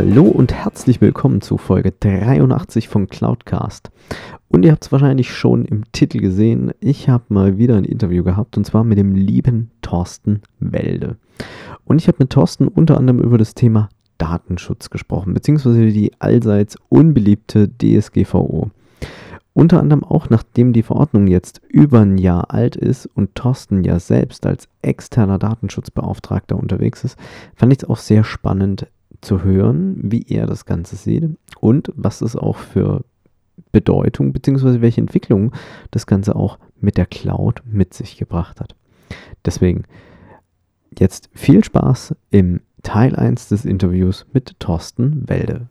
Hallo und herzlich willkommen zu Folge 83 von Cloudcast. Und ihr habt es wahrscheinlich schon im Titel gesehen, ich habe mal wieder ein Interview gehabt und zwar mit dem lieben Thorsten Welde. Und ich habe mit Thorsten unter anderem über das Thema Datenschutz gesprochen, beziehungsweise die allseits unbeliebte DSGVO. Unter anderem auch nachdem die Verordnung jetzt über ein Jahr alt ist und Thorsten ja selbst als externer Datenschutzbeauftragter unterwegs ist, fand ich es auch sehr spannend, zu hören, wie er das Ganze sieht und was es auch für Bedeutung bzw. welche Entwicklung das Ganze auch mit der Cloud mit sich gebracht hat. Deswegen jetzt viel Spaß im Teil 1 des Interviews mit Thorsten Welde.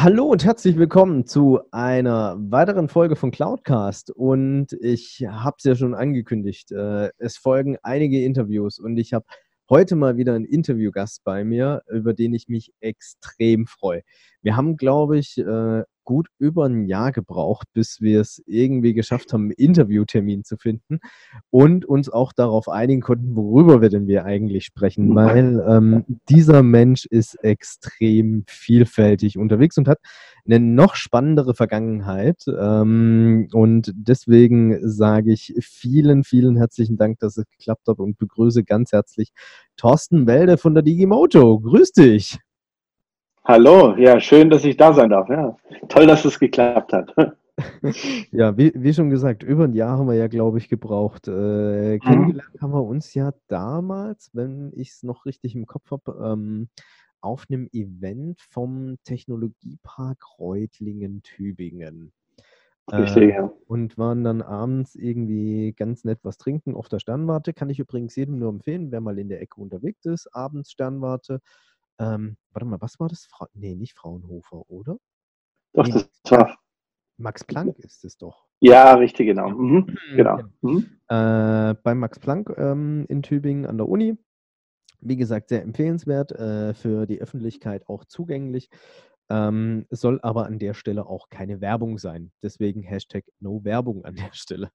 Hallo und herzlich willkommen zu einer weiteren Folge von Cloudcast. Und ich habe es ja schon angekündigt, äh, es folgen einige Interviews und ich habe heute mal wieder einen Interviewgast bei mir, über den ich mich extrem freue. Wir haben, glaube ich, äh, gut über ein Jahr gebraucht, bis wir es irgendwie geschafft haben, einen Interviewtermin zu finden und uns auch darauf einigen konnten, worüber wir denn wir eigentlich sprechen, weil ähm, dieser Mensch ist extrem vielfältig unterwegs und hat eine noch spannendere Vergangenheit. Ähm, und deswegen sage ich vielen, vielen herzlichen Dank, dass es geklappt hat und begrüße ganz herzlich Thorsten Welde von der Digimoto. Grüß dich. Hallo, ja, schön, dass ich da sein darf. Ja, toll, dass es geklappt hat. ja, wie, wie, schon gesagt, über ein Jahr haben wir ja, glaube ich, gebraucht. Äh, mhm. kennengelernt haben wir uns ja damals, wenn ich es noch richtig im Kopf habe, ähm, auf einem Event vom Technologiepark Reutlingen-Tübingen. Richtig, äh, ja. Und waren dann abends irgendwie ganz nett was trinken auf der Sternwarte. Kann ich übrigens jedem nur empfehlen, wer mal in der Ecke unterwegs ist, abends Sternwarte. Ähm, warte mal, was war das? Fra nee, nicht Fraunhofer, oder? Doch, nee, das war. Max Planck ist es doch. Ja, richtig, genau. Mhm, genau. genau. Mhm. Äh, bei Max Planck ähm, in Tübingen an der Uni. Wie gesagt, sehr empfehlenswert, äh, für die Öffentlichkeit auch zugänglich. Ähm, soll aber an der Stelle auch keine Werbung sein. Deswegen Hashtag No Werbung an der Stelle.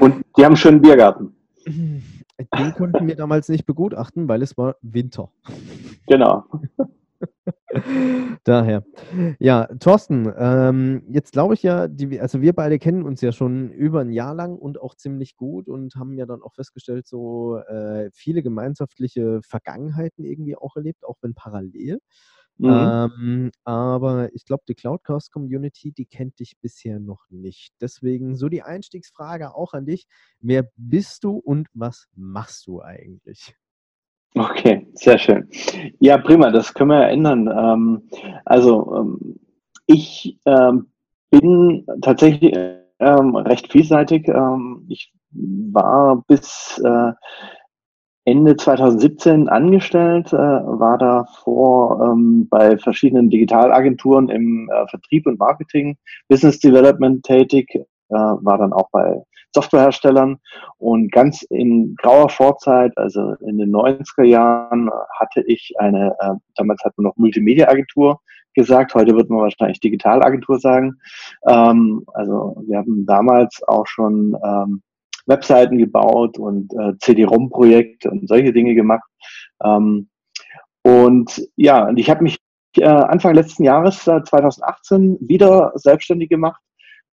Und die haben einen schönen Biergarten. Den konnten wir damals nicht begutachten, weil es war Winter. Genau. Daher. Ja, Thorsten, ähm, jetzt glaube ich ja, die, also wir beide kennen uns ja schon über ein Jahr lang und auch ziemlich gut und haben ja dann auch festgestellt, so äh, viele gemeinschaftliche Vergangenheiten irgendwie auch erlebt, auch wenn parallel. Mhm. Ähm, aber ich glaube, die Cloudcast-Community, die kennt dich bisher noch nicht. Deswegen so die Einstiegsfrage auch an dich. Wer bist du und was machst du eigentlich? Okay, sehr schön. Ja, prima, das können wir ja ändern. Ähm, also, ähm, ich ähm, bin tatsächlich ähm, recht vielseitig. Ähm, ich war bis äh, Ende 2017 angestellt, äh, war davor ähm, bei verschiedenen Digitalagenturen im äh, Vertrieb und Marketing, Business Development tätig, äh, war dann auch bei Softwareherstellern und ganz in grauer Vorzeit, also in den 90er Jahren, hatte ich eine, äh, damals hat man noch Multimedia-Agentur gesagt, heute wird man wahrscheinlich Digitalagentur sagen. Ähm, also wir haben damals auch schon ähm, Webseiten gebaut und äh, CD-ROM-Projekte und solche Dinge gemacht. Ähm, und ja, und ich habe mich äh, Anfang letzten Jahres, äh, 2018, wieder selbstständig gemacht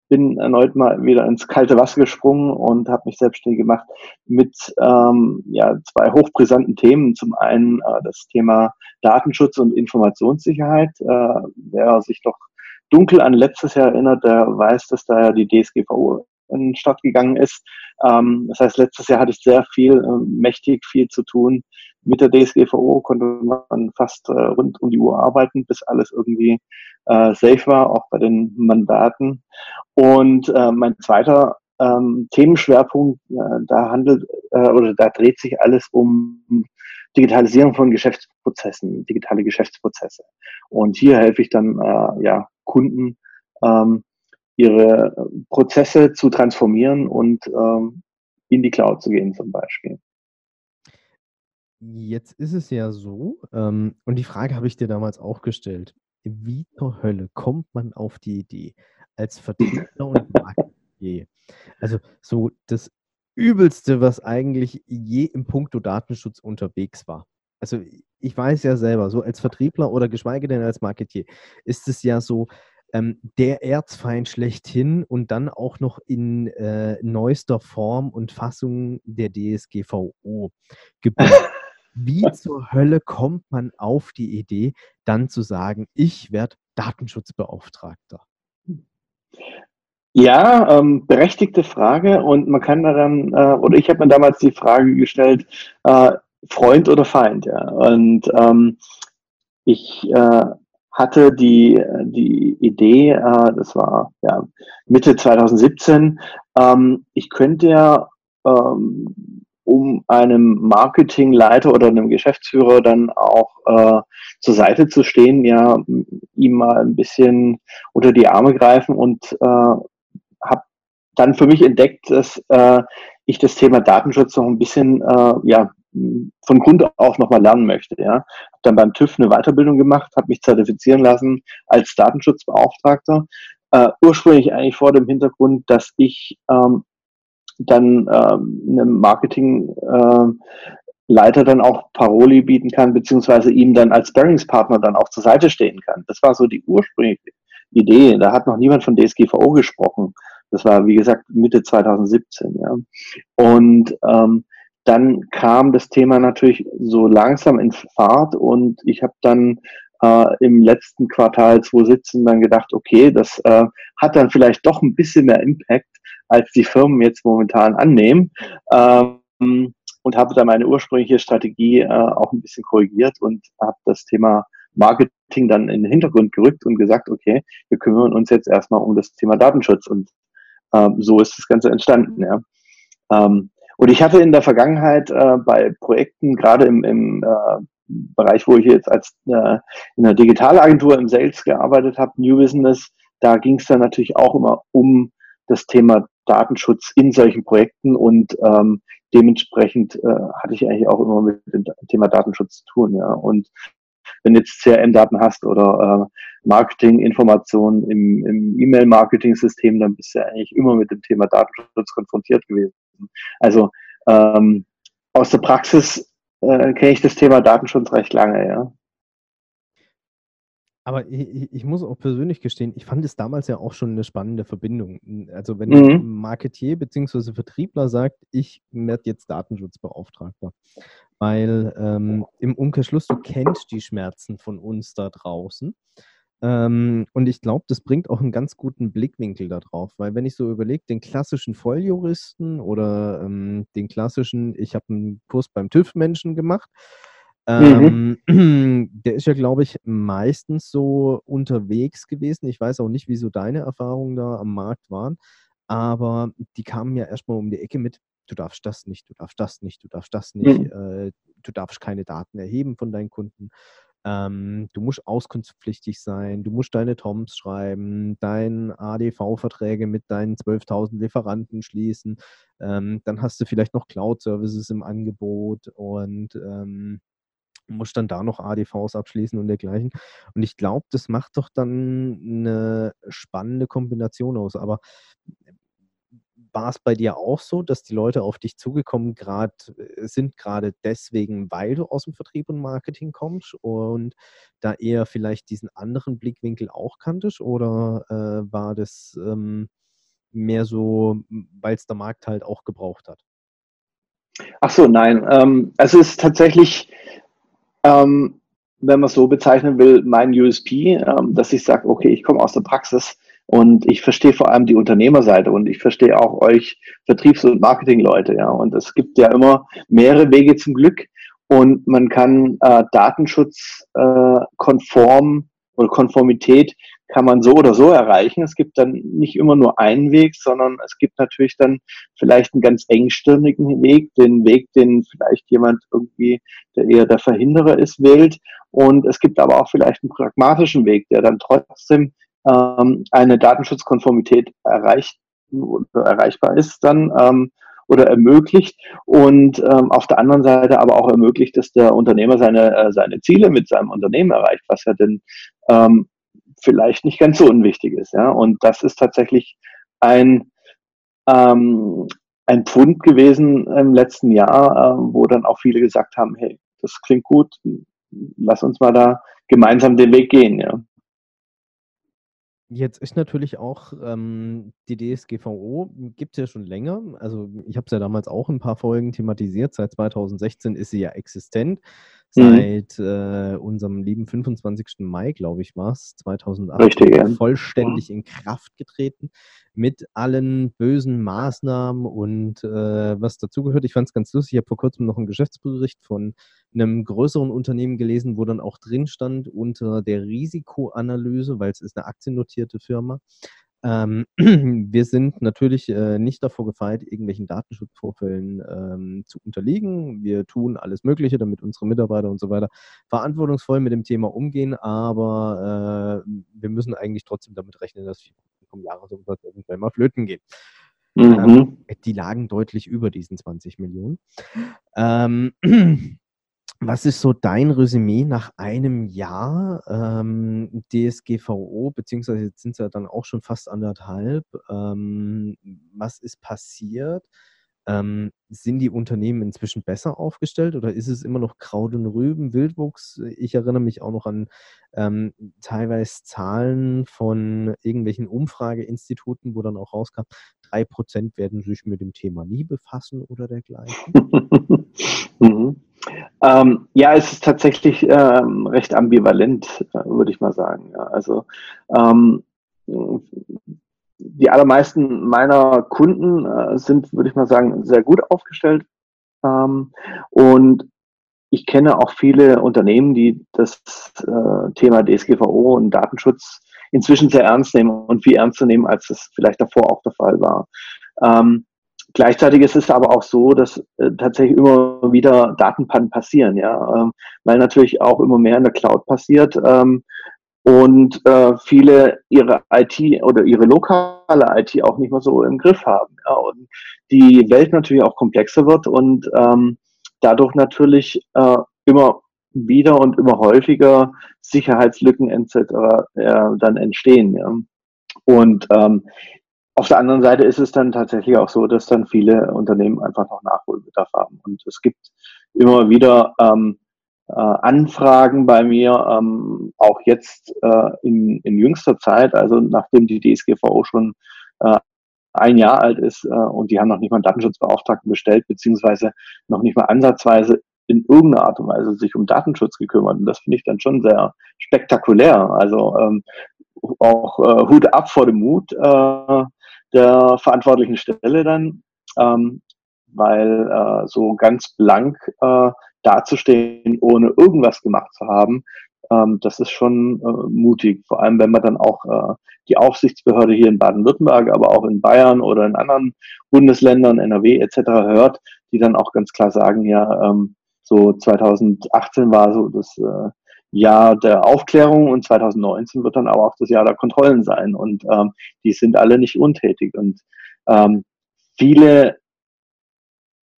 bin erneut mal wieder ins kalte Wasser gesprungen und habe mich selbstständig gemacht mit ähm, ja, zwei hochbrisanten Themen. Zum einen äh, das Thema Datenschutz und Informationssicherheit. Äh, wer sich doch dunkel an letztes Jahr erinnert, der weiß, dass da ja die DSGVO in die Stadt gegangen ist. Ähm, das heißt, letztes Jahr hatte ich sehr viel, äh, mächtig viel zu tun. Mit der DSGVO konnte man fast äh, rund um die Uhr arbeiten, bis alles irgendwie äh, safe war, auch bei den Mandaten. Und äh, mein zweiter ähm, Themenschwerpunkt, äh, da handelt äh, oder da dreht sich alles um Digitalisierung von Geschäftsprozessen, digitale Geschäftsprozesse. Und hier helfe ich dann äh, ja Kunden ähm, ihre Prozesse zu transformieren und ähm, in die Cloud zu gehen zum Beispiel. Jetzt ist es ja so, ähm, und die Frage habe ich dir damals auch gestellt. Wie zur Hölle kommt man auf die Idee, als Vertriebler und Marketer, also so das Übelste, was eigentlich je im Punkto Datenschutz unterwegs war. Also ich weiß ja selber, so als Vertriebler oder geschweige denn als Marketier ist es ja so, ähm, der Erzfeind schlechthin und dann auch noch in äh, neuester Form und Fassung der DSGVO gebildet. Wie zur Hölle kommt man auf die Idee, dann zu sagen, ich werde Datenschutzbeauftragter? Ja, ähm, berechtigte Frage und man kann da dann, äh, oder ich habe mir damals die Frage gestellt, äh, Freund oder Feind, ja. Und ähm, ich äh, hatte die, die Idee, äh, das war ja Mitte 2017, ähm, ich könnte ja ähm, um einem Marketingleiter oder einem Geschäftsführer dann auch äh, zur Seite zu stehen, ja, ihm mal ein bisschen unter die Arme greifen und äh, habe dann für mich entdeckt, dass äh, ich das Thema Datenschutz noch ein bisschen äh, ja, von Grund auf nochmal lernen möchte. Ja. Habe dann beim TÜV eine Weiterbildung gemacht, habe mich zertifizieren lassen als Datenschutzbeauftragter. Äh, ursprünglich eigentlich vor dem Hintergrund, dass ich ähm, dann ähm, einem Marketingleiter äh, dann auch Paroli bieten kann, beziehungsweise ihm dann als Bearingspartner dann auch zur Seite stehen kann. Das war so die ursprüngliche Idee. Da hat noch niemand von DSGVO gesprochen. Das war, wie gesagt, Mitte 2017. Ja. Und ähm, dann kam das Thema natürlich so langsam in Fahrt und ich habe dann äh, im letzten Quartal 2017 dann gedacht, okay, das äh, hat dann vielleicht doch ein bisschen mehr Impact, als die Firmen jetzt momentan annehmen. Ähm, und habe da meine ursprüngliche Strategie äh, auch ein bisschen korrigiert und habe das Thema Marketing dann in den Hintergrund gerückt und gesagt, okay, wir kümmern uns jetzt erstmal um das Thema Datenschutz und ähm, so ist das Ganze entstanden. Ja. Ähm, und ich hatte in der Vergangenheit äh, bei Projekten, gerade im, im äh, Bereich, wo ich jetzt als äh, in einer Digitalagentur im Sales gearbeitet habe, New Business, da ging es dann natürlich auch immer um das Thema Datenschutz in solchen Projekten und ähm, dementsprechend äh, hatte ich eigentlich auch immer mit dem Thema Datenschutz zu tun. Ja. Und wenn du jetzt CRM-Daten hast oder äh, Marketing-Informationen im, im E-Mail-Marketing-System, dann bist du ja eigentlich immer mit dem Thema Datenschutz konfrontiert gewesen. Also ähm, aus der Praxis äh, kenne ich das Thema Datenschutz recht lange, ja. Aber ich, ich, muss auch persönlich gestehen, ich fand es damals ja auch schon eine spannende Verbindung. Also wenn mhm. ein Marketier bzw. Vertriebler sagt, ich werde jetzt Datenschutzbeauftragter, weil ähm, im Umkehrschluss, du kennst die Schmerzen von uns da draußen. Ähm, und ich glaube, das bringt auch einen ganz guten Blickwinkel darauf, weil wenn ich so überlege, den klassischen Volljuristen oder ähm, den klassischen, ich habe einen Kurs beim TÜV-Menschen gemacht, Mhm. Ähm, der ist ja, glaube ich, meistens so unterwegs gewesen. Ich weiß auch nicht, wieso deine Erfahrungen da am Markt waren, aber die kamen ja erstmal um die Ecke mit, du darfst das nicht, du darfst das nicht, du darfst das nicht, mhm. äh, du darfst keine Daten erheben von deinen Kunden. Ähm, du musst auskunftspflichtig sein, du musst deine TOMs schreiben, deine ADV-Verträge mit deinen 12.000 Lieferanten schließen. Ähm, dann hast du vielleicht noch Cloud-Services im Angebot und ähm, muss dann da noch ADVs abschließen und dergleichen. Und ich glaube, das macht doch dann eine spannende Kombination aus. Aber war es bei dir auch so, dass die Leute auf dich zugekommen grad, äh, sind, gerade deswegen, weil du aus dem Vertrieb und Marketing kommst und da eher vielleicht diesen anderen Blickwinkel auch kanntest? Oder äh, war das ähm, mehr so, weil es der Markt halt auch gebraucht hat? Ach so, nein. Ähm, es ist tatsächlich, ähm, wenn man es so bezeichnen will, mein USP, ähm, dass ich sage, okay, ich komme aus der Praxis und ich verstehe vor allem die Unternehmerseite und ich verstehe auch euch Vertriebs- und Marketingleute, ja. Und es gibt ja immer mehrere Wege zum Glück und man kann äh, Datenschutz äh, oder Konformität kann man so oder so erreichen. Es gibt dann nicht immer nur einen Weg, sondern es gibt natürlich dann vielleicht einen ganz engstirnigen Weg, den Weg, den vielleicht jemand irgendwie, der eher der Verhinderer ist, wählt. Und es gibt aber auch vielleicht einen pragmatischen Weg, der dann trotzdem ähm, eine Datenschutzkonformität erreicht erreichbar ist dann ähm, oder ermöglicht und ähm, auf der anderen Seite aber auch ermöglicht, dass der Unternehmer seine, äh, seine Ziele mit seinem Unternehmen erreicht, was ja denn ähm, vielleicht nicht ganz so unwichtig ist. Ja? Und das ist tatsächlich ein, ähm, ein Pfund gewesen im letzten Jahr, äh, wo dann auch viele gesagt haben, hey, das klingt gut, lass uns mal da gemeinsam den Weg gehen. Ja. Jetzt ist natürlich auch ähm, die DSGVO, gibt es ja schon länger. Also ich habe es ja damals auch ein paar Folgen thematisiert. Seit 2016 ist sie ja existent. Mhm. Seit äh, unserem lieben 25. Mai, glaube ich, war es, 2008, Richtig, ja. vollständig in Kraft getreten mit allen bösen Maßnahmen und äh, was dazugehört. Ich fand es ganz lustig. Ich habe vor kurzem noch einen Geschäftsbericht von einem größeren Unternehmen gelesen, wo dann auch drin stand unter der Risikoanalyse, weil es ist eine aktiennotierte Firma, ähm, wir sind natürlich äh, nicht davor gefeit, irgendwelchen Datenschutzvorfällen ähm, zu unterliegen. Wir tun alles Mögliche, damit unsere Mitarbeiter und so weiter verantwortungsvoll mit dem Thema umgehen, aber äh, wir müssen eigentlich trotzdem damit rechnen, dass wir vom Jahresumsatz irgendwann mal flöten gehen. Mhm. Ähm, die lagen deutlich über diesen 20 Millionen. Ähm, Was ist so dein Resümee nach einem Jahr ähm, DSGVO, beziehungsweise jetzt sind es ja dann auch schon fast anderthalb. Ähm, was ist passiert? Ähm, sind die Unternehmen inzwischen besser aufgestellt oder ist es immer noch Kraut und Rüben, Wildwuchs? Ich erinnere mich auch noch an ähm, teilweise Zahlen von irgendwelchen Umfrageinstituten, wo dann auch rauskam, drei Prozent werden sich mit dem Thema nie befassen oder dergleichen. mhm. Ähm, ja, es ist tatsächlich ähm, recht ambivalent, äh, würde ich mal sagen. Ja, also ähm, die allermeisten meiner Kunden äh, sind, würde ich mal sagen, sehr gut aufgestellt. Ähm, und ich kenne auch viele Unternehmen, die das äh, Thema DSGVO und Datenschutz inzwischen sehr ernst nehmen und viel ernster nehmen, als es vielleicht davor auch der Fall war. Ähm, gleichzeitig ist es aber auch so, dass äh, tatsächlich immer wieder Datenpannen passieren, ja, ähm, weil natürlich auch immer mehr in der Cloud passiert. Ähm, und äh, viele ihre IT oder ihre lokale IT auch nicht mehr so im Griff haben. Ja, und die Welt natürlich auch komplexer wird und ähm, dadurch natürlich äh, immer wieder und immer häufiger Sicherheitslücken etc. Äh, dann entstehen. Ja. Und ähm, auf der anderen Seite ist es dann tatsächlich auch so, dass dann viele Unternehmen einfach noch Nachholbedarf haben. Und es gibt immer wieder ähm, äh, Anfragen bei mir, ähm, auch jetzt äh, in, in jüngster Zeit, also nachdem die DSGVO schon äh, ein Jahr alt ist äh, und die haben noch nicht mal einen Datenschutzbeauftragten bestellt, beziehungsweise noch nicht mal ansatzweise in irgendeiner Art und Weise sich um Datenschutz gekümmert. Und das finde ich dann schon sehr spektakulär. Also ähm, auch äh, Hut ab vor dem Mut äh, der verantwortlichen Stelle dann, ähm, weil äh, so ganz blank äh, dazustehen, ohne irgendwas gemacht zu haben, ähm, das ist schon äh, mutig. Vor allem, wenn man dann auch äh, die Aufsichtsbehörde hier in Baden-Württemberg, aber auch in Bayern oder in anderen Bundesländern, NRW etc. hört, die dann auch ganz klar sagen, ja, ähm, so 2018 war so das äh, Jahr der Aufklärung und 2019 wird dann aber auch das Jahr der Kontrollen sein. Und ähm, die sind alle nicht untätig. Und ähm, viele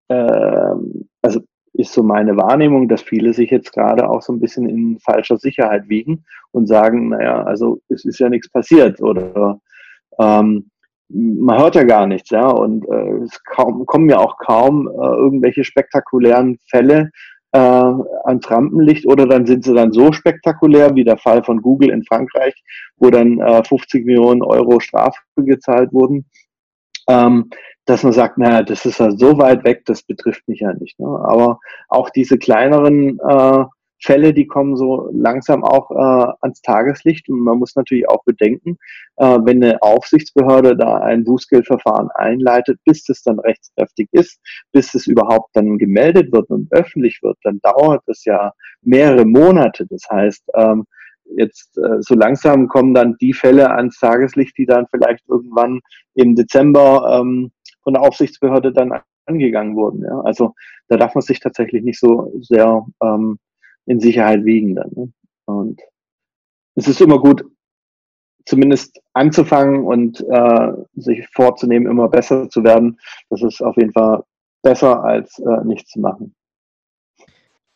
ähm, also ist so meine Wahrnehmung, dass viele sich jetzt gerade auch so ein bisschen in falscher Sicherheit wiegen und sagen, naja, also es ist ja nichts passiert oder ähm, man hört ja gar nichts, ja, und äh, es kaum, kommen ja auch kaum äh, irgendwelche spektakulären Fälle äh, ans Rampenlicht oder dann sind sie dann so spektakulär wie der Fall von Google in Frankreich, wo dann äh, 50 Millionen Euro Strafe gezahlt wurden ähm, dass man sagt, naja, das ist ja so weit weg, das betrifft mich ja nicht. Ne? Aber auch diese kleineren äh, Fälle, die kommen so langsam auch äh, ans Tageslicht. Und man muss natürlich auch bedenken, äh, wenn eine Aufsichtsbehörde da ein Bußgeldverfahren einleitet, bis das dann rechtskräftig ist, bis es überhaupt dann gemeldet wird und öffentlich wird, dann dauert es ja mehrere Monate. Das heißt, ähm, jetzt äh, so langsam kommen dann die Fälle ans Tageslicht, die dann vielleicht irgendwann im Dezember ähm, von der Aufsichtsbehörde dann angegangen wurden. Ja? Also da darf man sich tatsächlich nicht so sehr ähm, in Sicherheit wiegen dann. Ne? Und es ist immer gut, zumindest anzufangen und äh, sich vorzunehmen, immer besser zu werden. Das ist auf jeden Fall besser als äh, nichts zu machen.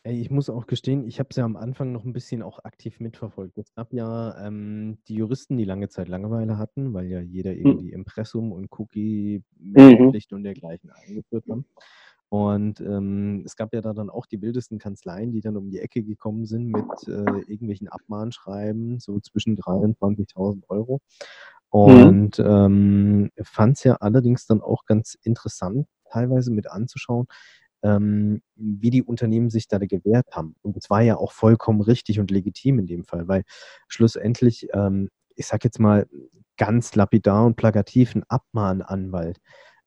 Ich muss auch gestehen, ich habe es ja am Anfang noch ein bisschen auch aktiv mitverfolgt. Es gab ja ähm, die Juristen, die lange Zeit Langeweile hatten, weil ja jeder hm. irgendwie Impressum und Cookie-Pflicht mhm. und dergleichen eingeführt haben. Und ähm, es gab ja da dann auch die wildesten Kanzleien, die dann um die Ecke gekommen sind mit äh, irgendwelchen Abmahnschreiben, so zwischen 3.000 und 20.000 Euro. Mhm. Und mhm. ähm, fand es ja allerdings dann auch ganz interessant, teilweise mit anzuschauen, ähm, wie die Unternehmen sich da gewehrt haben. Und es war ja auch vollkommen richtig und legitim in dem Fall, weil schlussendlich, ähm, ich sag jetzt mal ganz lapidar und plakativ, ein Abmahnanwalt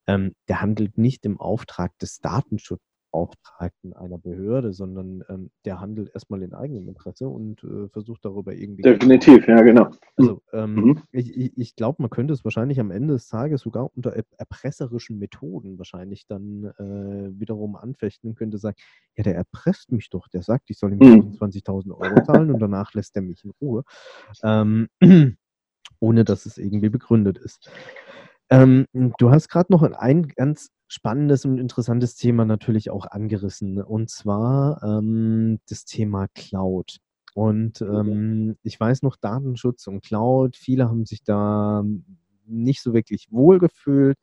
ähm, der handelt nicht im Auftrag des Datenschutzbeauftragten einer Behörde, sondern ähm, der handelt erstmal in eigenem Interesse und äh, versucht darüber irgendwie. Definitiv, ja, genau. Also, ähm, mhm. ich, ich glaube, man könnte es wahrscheinlich am Ende des Tages sogar unter erpresserischen Methoden wahrscheinlich dann äh, wiederum anfechten und könnte sagen: Ja, der erpresst mich doch. Der sagt, ich soll ihm mhm. 20.000 Euro zahlen und danach lässt er mich in Ruhe. Ähm, ohne dass es irgendwie begründet ist. Ähm, du hast gerade noch ein ganz spannendes und interessantes Thema natürlich auch angerissen, und zwar ähm, das Thema Cloud. Und ähm, ich weiß noch, Datenschutz und Cloud, viele haben sich da nicht so wirklich wohl gefühlt.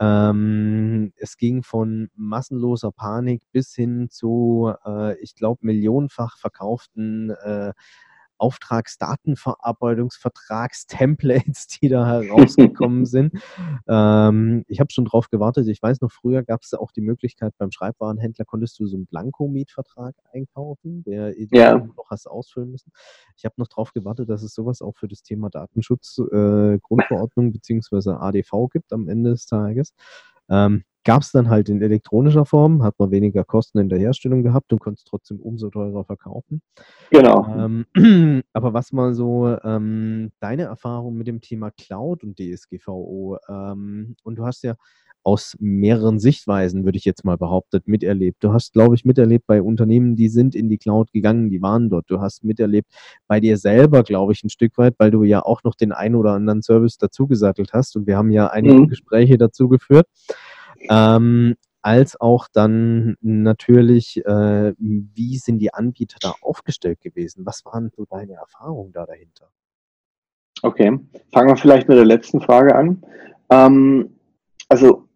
Ähm, es ging von massenloser Panik bis hin zu, äh, ich glaube, millionenfach verkauften äh, Auftragsdatenverarbeitungsvertragstemplates, die da herausgekommen sind. Ähm, ich habe schon drauf gewartet. Ich weiß noch, früher gab es auch die Möglichkeit, beim Schreibwarenhändler konntest du so einen Blanko-Mietvertrag einkaufen, der ja. noch hast ausfüllen müssen. Ich habe noch drauf gewartet, dass es sowas auch für das Thema Datenschutz, äh, Grundverordnung bzw. ADV gibt am Ende des Tages. Ähm, Gab es dann halt in elektronischer Form, hat man weniger Kosten in der Herstellung gehabt und konnte es trotzdem umso teurer verkaufen. Genau. Ähm, aber was mal so ähm, deine Erfahrung mit dem Thema Cloud und DSGVO ähm, und du hast ja aus mehreren Sichtweisen, würde ich jetzt mal behauptet, miterlebt. Du hast, glaube ich, miterlebt bei Unternehmen, die sind in die Cloud gegangen, die waren dort. Du hast miterlebt bei dir selber, glaube ich, ein Stück weit, weil du ja auch noch den einen oder anderen Service dazugesattelt hast und wir haben ja einige mhm. Gespräche dazu geführt. Ähm, als auch dann natürlich, äh, wie sind die Anbieter da aufgestellt gewesen? Was waren so deine Erfahrungen da dahinter? Okay, fangen wir vielleicht mit der letzten Frage an. Ähm, also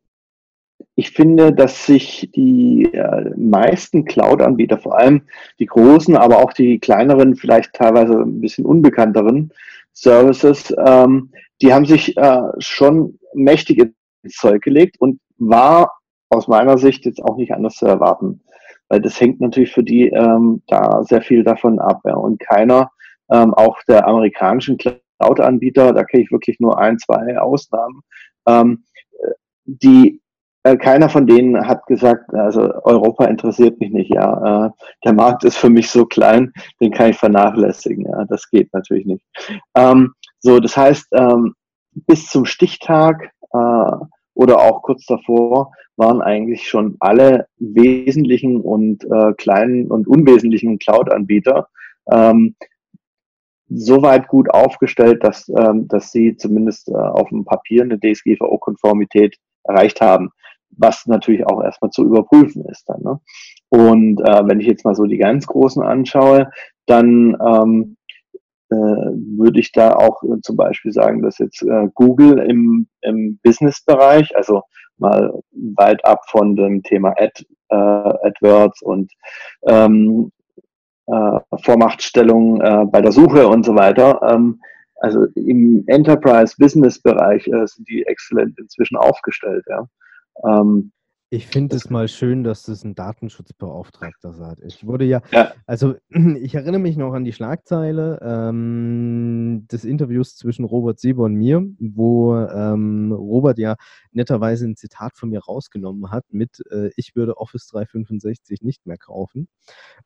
ich finde, dass sich die äh, meisten Cloud-Anbieter, vor allem die großen, aber auch die kleineren, vielleicht teilweise ein bisschen unbekannteren Services, ähm, die haben sich äh, schon mächtig ins Zeug gelegt und war aus meiner Sicht jetzt auch nicht anders zu erwarten, weil das hängt natürlich für die ähm, da sehr viel davon ab. Ja. Und keiner, ähm, auch der amerikanischen Cloud-Anbieter, da kenne ich wirklich nur ein, zwei Ausnahmen, ähm, die äh, keiner von denen hat gesagt, also Europa interessiert mich nicht, ja. Äh, der Markt ist für mich so klein, den kann ich vernachlässigen. Ja, das geht natürlich nicht. Ähm, so, das heißt, ähm, bis zum Stichtag äh, oder auch kurz davor waren eigentlich schon alle wesentlichen und äh, kleinen und unwesentlichen Cloud-Anbieter ähm, soweit gut aufgestellt, dass, ähm, dass sie zumindest äh, auf dem Papier eine DSGVO-Konformität erreicht haben, was natürlich auch erstmal zu überprüfen ist dann. Ne? Und äh, wenn ich jetzt mal so die ganz großen anschaue, dann ähm, äh, würde ich da auch äh, zum Beispiel sagen, dass jetzt äh, Google im, im Business-Bereich, also mal weit ab von dem Thema Ad, äh, AdWords und ähm, äh, Vormachtstellung äh, bei der Suche und so weiter, ähm, also im Enterprise-Business-Bereich äh, sind die exzellent inzwischen aufgestellt. Ja. Ähm, ich finde es mal schön, dass das ein Datenschutzbeauftragter sagt. Ich wurde ja, ja, also ich erinnere mich noch an die Schlagzeile ähm, des Interviews zwischen Robert Sieber und mir, wo ähm, Robert ja netterweise ein Zitat von mir rausgenommen hat mit äh, Ich würde Office 365 nicht mehr kaufen.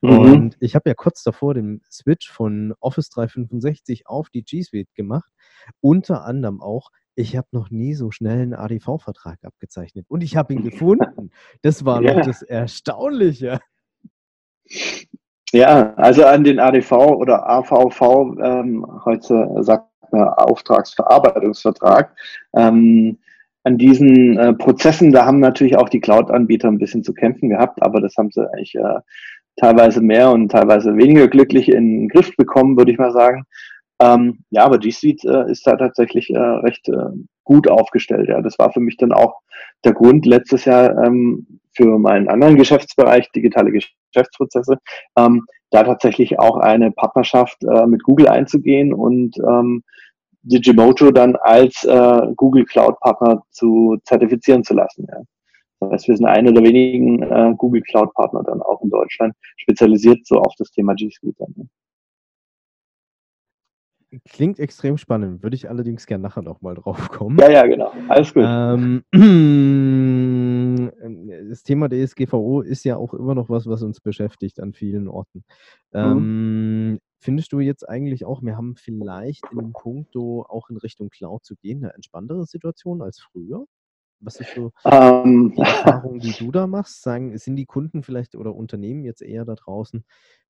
Mhm. Und ich habe ja kurz davor den Switch von Office 365 auf die G Suite gemacht, unter anderem auch ich habe noch nie so schnell einen ADV-Vertrag abgezeichnet. Und ich habe ihn gefunden. Das war ja. noch das Erstaunliche. Ja, also an den ADV oder AVV, ähm, heute sagt man Auftragsverarbeitungsvertrag. Ähm, an diesen äh, Prozessen, da haben natürlich auch die Cloud-Anbieter ein bisschen zu kämpfen gehabt, aber das haben sie eigentlich äh, teilweise mehr und teilweise weniger glücklich in den Griff bekommen, würde ich mal sagen. Ähm, ja, aber G Suite äh, ist da tatsächlich äh, recht äh, gut aufgestellt. Ja, das war für mich dann auch der Grund letztes Jahr ähm, für meinen anderen Geschäftsbereich, digitale Geschäftsprozesse, ähm, da tatsächlich auch eine Partnerschaft äh, mit Google einzugehen und ähm, Digimoto dann als äh, Google Cloud Partner zu zertifizieren zu lassen. Ja. Das heißt, wir sind einer der wenigen äh, Google Cloud Partner dann auch in Deutschland, spezialisiert so auf das Thema G Suite. Dann, ne? Klingt extrem spannend, würde ich allerdings gerne nachher noch mal drauf kommen. Ja, ja, genau. Alles gut. Ähm, das Thema DSGVO ist ja auch immer noch was, was uns beschäftigt an vielen Orten. Mhm. Ähm, findest du jetzt eigentlich auch, wir haben vielleicht in dem Punkt auch in Richtung Cloud zu gehen, eine entspanntere Situation als früher? Was ist so ähm, die Erfahrung, die du da machst? Sagen, sind die Kunden vielleicht oder Unternehmen jetzt eher da draußen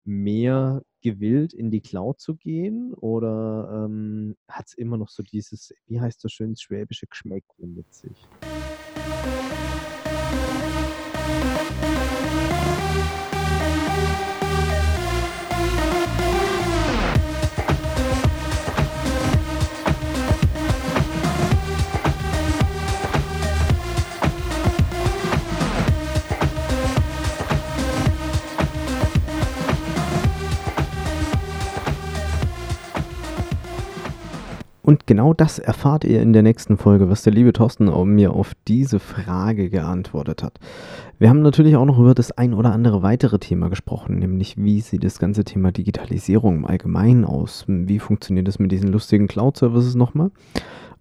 mehr gewillt, in die Cloud zu gehen? Oder ähm, hat es immer noch so dieses, wie heißt das schön, schwäbische Geschmäckle mit sich? Genau das erfahrt ihr in der nächsten Folge, was der liebe Thorsten mir auf diese Frage geantwortet hat. Wir haben natürlich auch noch über das ein oder andere weitere Thema gesprochen, nämlich wie sieht das ganze Thema Digitalisierung im Allgemeinen aus? Wie funktioniert das mit diesen lustigen Cloud-Services nochmal?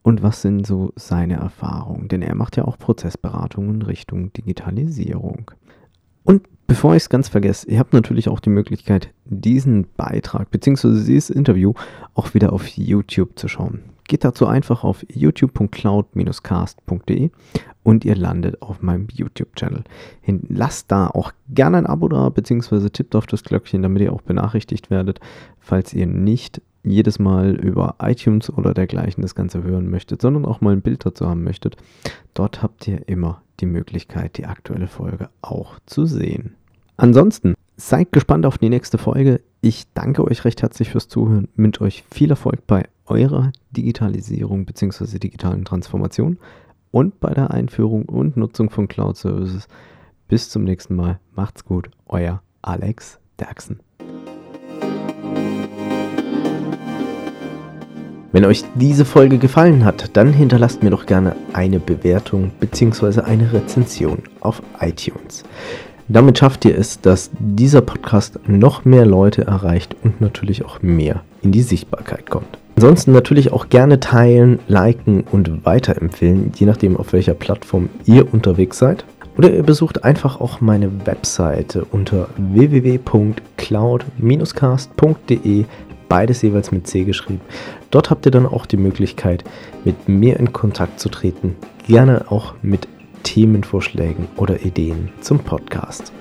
Und was sind so seine Erfahrungen? Denn er macht ja auch Prozessberatungen Richtung Digitalisierung. Und bevor ich es ganz vergesse, ihr habt natürlich auch die Möglichkeit, diesen Beitrag bzw. dieses Interview auch wieder auf YouTube zu schauen. Geht dazu einfach auf youtube.cloud-cast.de und ihr landet auf meinem YouTube-Channel. Lasst da auch gerne ein Abo da, beziehungsweise tippt auf das Glöckchen, damit ihr auch benachrichtigt werdet, falls ihr nicht jedes Mal über iTunes oder dergleichen das Ganze hören möchtet, sondern auch mal ein Bild dazu haben möchtet. Dort habt ihr immer die Möglichkeit, die aktuelle Folge auch zu sehen. Ansonsten seid gespannt auf die nächste Folge. Ich danke euch recht herzlich fürs Zuhören, wünsche euch viel Erfolg bei eurer Digitalisierung bzw. digitalen Transformation und bei der Einführung und Nutzung von Cloud Services. Bis zum nächsten Mal. Macht's gut. Euer Alex Derksen. Wenn euch diese Folge gefallen hat, dann hinterlasst mir doch gerne eine Bewertung bzw. eine Rezension auf iTunes. Damit schafft ihr es, dass dieser Podcast noch mehr Leute erreicht und natürlich auch mehr in die Sichtbarkeit kommt. Ansonsten natürlich auch gerne teilen, liken und weiterempfehlen, je nachdem auf welcher Plattform ihr unterwegs seid. Oder ihr besucht einfach auch meine Webseite unter www.cloud-cast.de beides jeweils mit C geschrieben. Dort habt ihr dann auch die Möglichkeit, mit mir in Kontakt zu treten, gerne auch mit Themenvorschlägen oder Ideen zum Podcast.